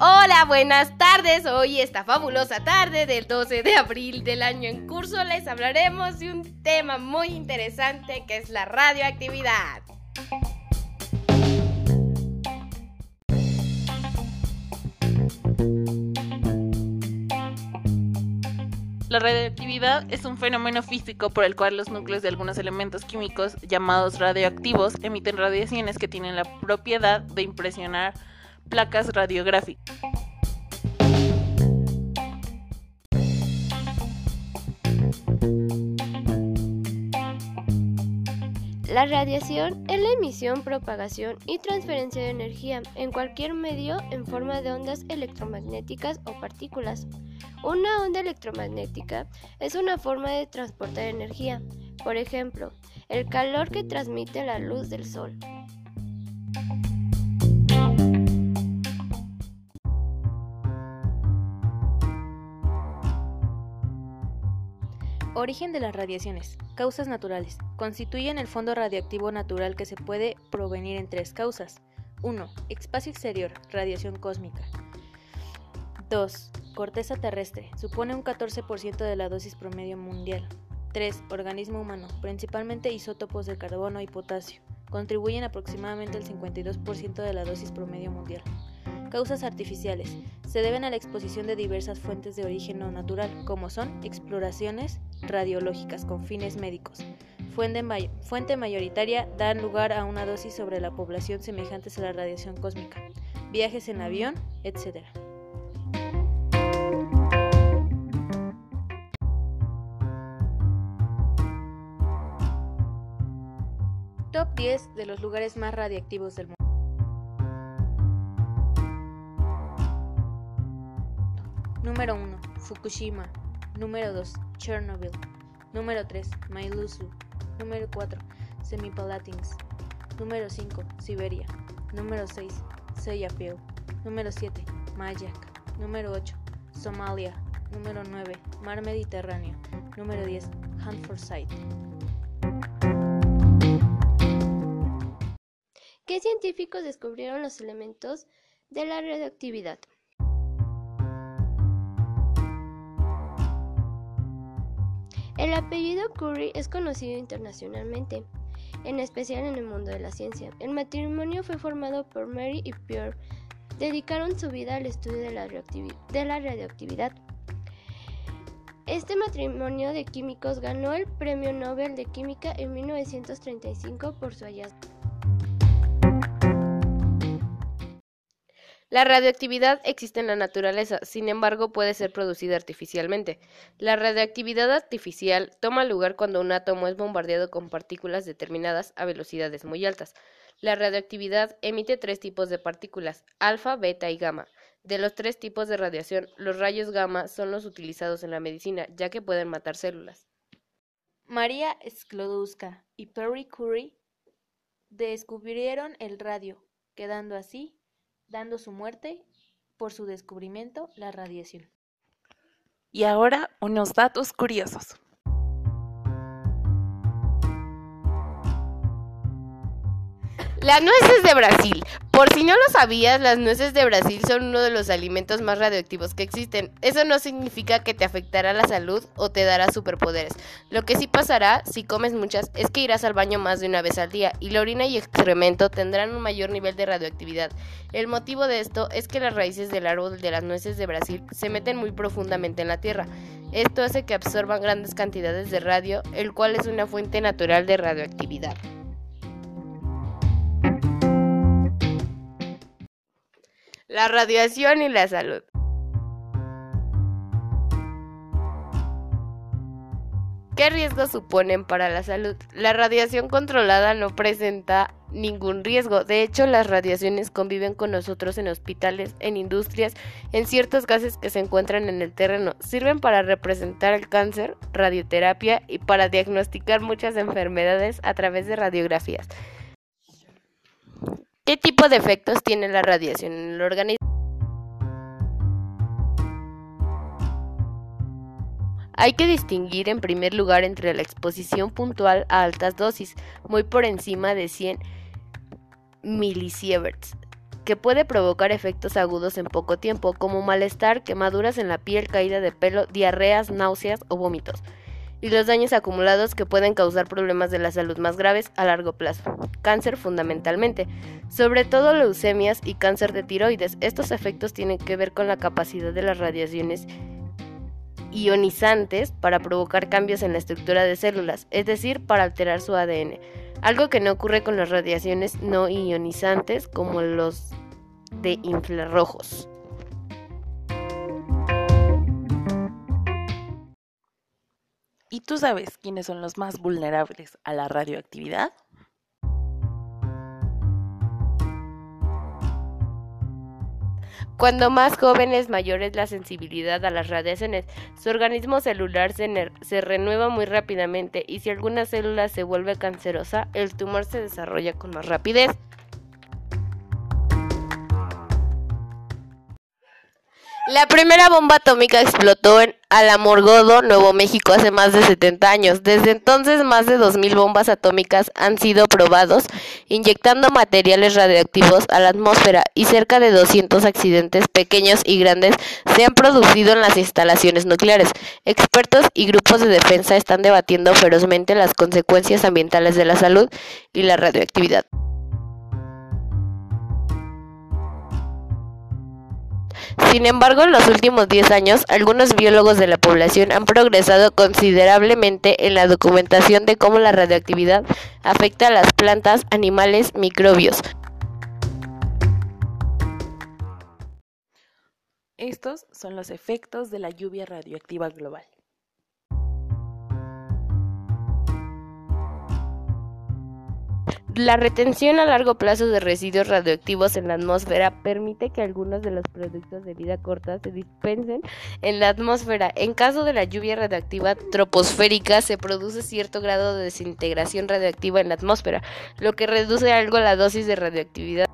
Hola, buenas tardes. Hoy esta fabulosa tarde del 12 de abril del año en curso les hablaremos de un tema muy interesante que es la radioactividad. La radioactividad es un fenómeno físico por el cual los núcleos de algunos elementos químicos llamados radioactivos emiten radiaciones que tienen la propiedad de impresionar placas radiográficas. La radiación es la emisión, propagación y transferencia de energía en cualquier medio en forma de ondas electromagnéticas o partículas. Una onda electromagnética es una forma de transportar energía, por ejemplo, el calor que transmite la luz del sol. Origen de las radiaciones. Causas naturales. Constituyen el fondo radiactivo natural que se puede provenir en tres causas. 1. Espacio exterior, radiación cósmica. 2. Corteza terrestre. Supone un 14% de la dosis promedio mundial. 3. Organismo humano, principalmente isótopos de carbono y potasio. Contribuyen aproximadamente el 52% de la dosis promedio mundial. Causas artificiales. Se deben a la exposición de diversas fuentes de origen no natural, como son exploraciones radiológicas con fines médicos. Fuente, fuente mayoritaria dan lugar a una dosis sobre la población semejantes a la radiación cósmica. Viajes en avión, etc. 10 de los lugares más radiactivos del mundo. Número 1. Fukushima. Número 2. Chernobyl. Número 3. Mailusu. Número 4. Semipalatins. Número 5. Siberia. Número 6. Sellafield. Número 7. Mayak. Número 8. Somalia. Número 9. Mar Mediterráneo. Número 10. Hanford Site. ¿Qué científicos descubrieron los elementos de la radioactividad? El apellido Curie es conocido internacionalmente, en especial en el mundo de la ciencia. El matrimonio fue formado por Mary y Pierre. Dedicaron su vida al estudio de la, radioactividad. Este matrimonio de químicos ganó el Premio Nobel de Química en 1935 por su hallazgo. La radioactividad existe en la naturaleza, sin embargo puede ser producida artificialmente. La radioactividad artificial toma lugar cuando un átomo es bombardeado con partículas determinadas a velocidades muy altas. La radioactividad emite tres tipos de partículas, alfa, beta y gamma. De los tres tipos de radiación, los rayos gamma son los utilizados en la medicina, ya que pueden matar células. María Sklodowska y Perry Curie descubrieron el radio, quedando así dando su muerte por su descubrimiento, la radiación. Y ahora unos datos curiosos. Las nueces de Brasil. Por si no lo sabías, las nueces de Brasil son uno de los alimentos más radioactivos que existen. Eso no significa que te afectará la salud o te dará superpoderes. Lo que sí pasará, si comes muchas, es que irás al baño más de una vez al día y la orina y excremento tendrán un mayor nivel de radioactividad. El motivo de esto es que las raíces del árbol de las nueces de Brasil se meten muy profundamente en la tierra. Esto hace que absorban grandes cantidades de radio, el cual es una fuente natural de radioactividad. La radiación y la salud. ¿Qué riesgos suponen para la salud? La radiación controlada no presenta ningún riesgo. De hecho, las radiaciones conviven con nosotros en hospitales, en industrias, en ciertos gases que se encuentran en el terreno. Sirven para representar el cáncer, radioterapia y para diagnosticar muchas enfermedades a través de radiografías. ¿Qué tipo de efectos tiene la radiación en el organismo? Hay que distinguir en primer lugar entre la exposición puntual a altas dosis, muy por encima de 100 milisieverts, que puede provocar efectos agudos en poco tiempo, como malestar, quemaduras en la piel, caída de pelo, diarreas, náuseas o vómitos, y los daños acumulados que pueden causar problemas de la salud más graves a largo plazo. Cáncer fundamentalmente, sobre todo leucemias y cáncer de tiroides. Estos efectos tienen que ver con la capacidad de las radiaciones ionizantes para provocar cambios en la estructura de células, es decir, para alterar su ADN, algo que no ocurre con las radiaciones no ionizantes como los de infrarrojos. ¿Y tú sabes quiénes son los más vulnerables a la radioactividad? Cuando más jóvenes, mayor es la sensibilidad a las radiaciones. Su organismo celular se, se, renueva muy rápidamente y si alguna célula se vuelve cancerosa, el tumor se desarrolla con más rapidez. La primera bomba atómica explotó en Alamogordo, Nuevo México, hace más de 70 años. Desde entonces, más de 2.000 bombas atómicas han sido probados, inyectando materiales radioactivos a la atmósfera y cerca de 200 accidentes pequeños y grandes se han producido en las instalaciones nucleares. Expertos y grupos de defensa están debatiendo ferozmente las consecuencias ambientales de la salud y la radioactividad. Sin embargo, en los últimos 10 años, algunos biólogos de la población han progresado considerablemente en la documentación de cómo la radioactividad afecta a las plantas, animales, microbios. Estos son los efectos de la lluvia radioactiva global. La retención a largo plazo de residuos radioactivos en la atmósfera permite que algunos de los productos de vida corta se dispensen en la atmósfera. En caso de la lluvia radioactiva troposférica se produce cierto grado de desintegración radioactiva en la atmósfera, lo que reduce algo la dosis de radioactividad.